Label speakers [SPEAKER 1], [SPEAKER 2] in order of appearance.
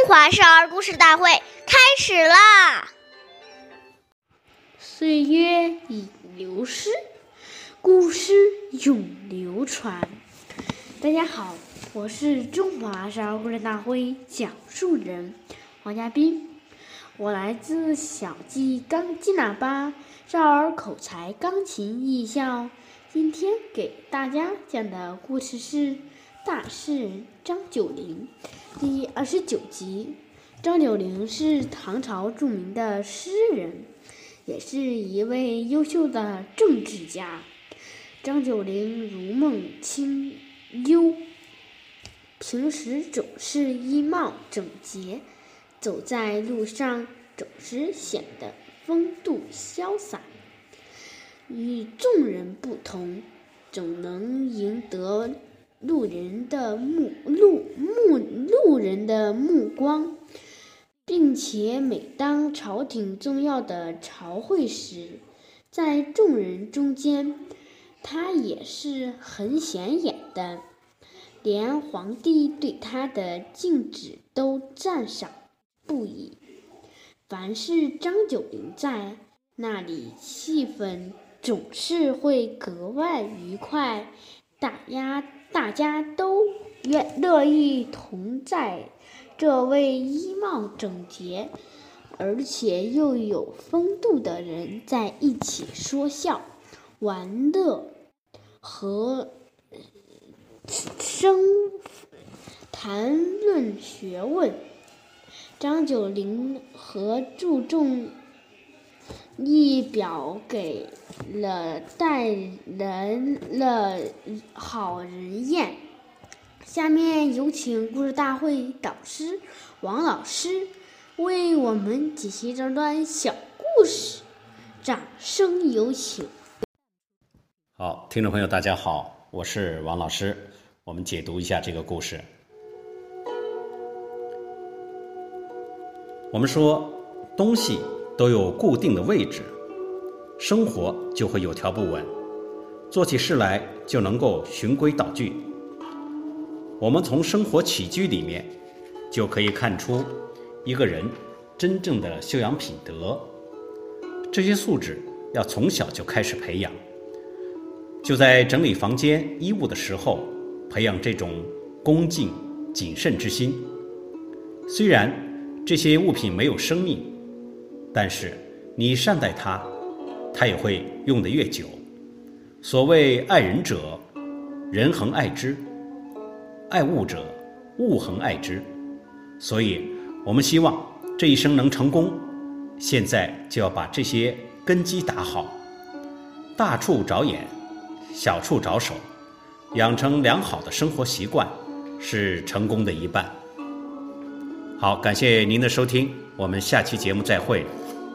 [SPEAKER 1] 中华少儿故事大会开始啦！
[SPEAKER 2] 岁月已流逝，故事永流传。大家好，我是中华少儿故事大会讲述人黄嘉斌，我来自小鸡钢金喇叭少儿口才钢琴艺校。今天给大家讲的故事是《大诗人张九龄》。第二十九集，张九龄是唐朝著名的诗人，也是一位优秀的政治家。张九龄如梦清幽，平时总是衣帽整洁，走在路上总是显得风度潇洒，与众人不同，总能赢得。路人的目路目路人的目光，并且每当朝廷重要的朝会时，在众人中间，他也是很显眼的，连皇帝对他的敬旨都赞赏不已。凡是张九龄在那里，气氛总是会格外愉快。大家大家都愿乐意同在这位衣帽整洁，而且又有风度的人在一起说笑、玩乐和生谈论学问。张九龄和注重。一表给了待人了好人宴。下面有请故事大会导师王老师为我们解析这段小故事，掌声有请。
[SPEAKER 3] 好，听众朋友，大家好，我是王老师，我们解读一下这个故事。我们说东西。都有固定的位置，生活就会有条不紊，做起事来就能够循规蹈矩。我们从生活起居里面就可以看出一个人真正的修养品德。这些素质要从小就开始培养，就在整理房间衣物的时候，培养这种恭敬谨慎之心。虽然这些物品没有生命。但是，你善待它，它也会用得越久。所谓爱人者，人恒爱之；爱物者，物恒爱之。所以，我们希望这一生能成功，现在就要把这些根基打好。大处着眼，小处着手，养成良好的生活习惯，是成功的一半。好，感谢您的收听，我们下期节目再会。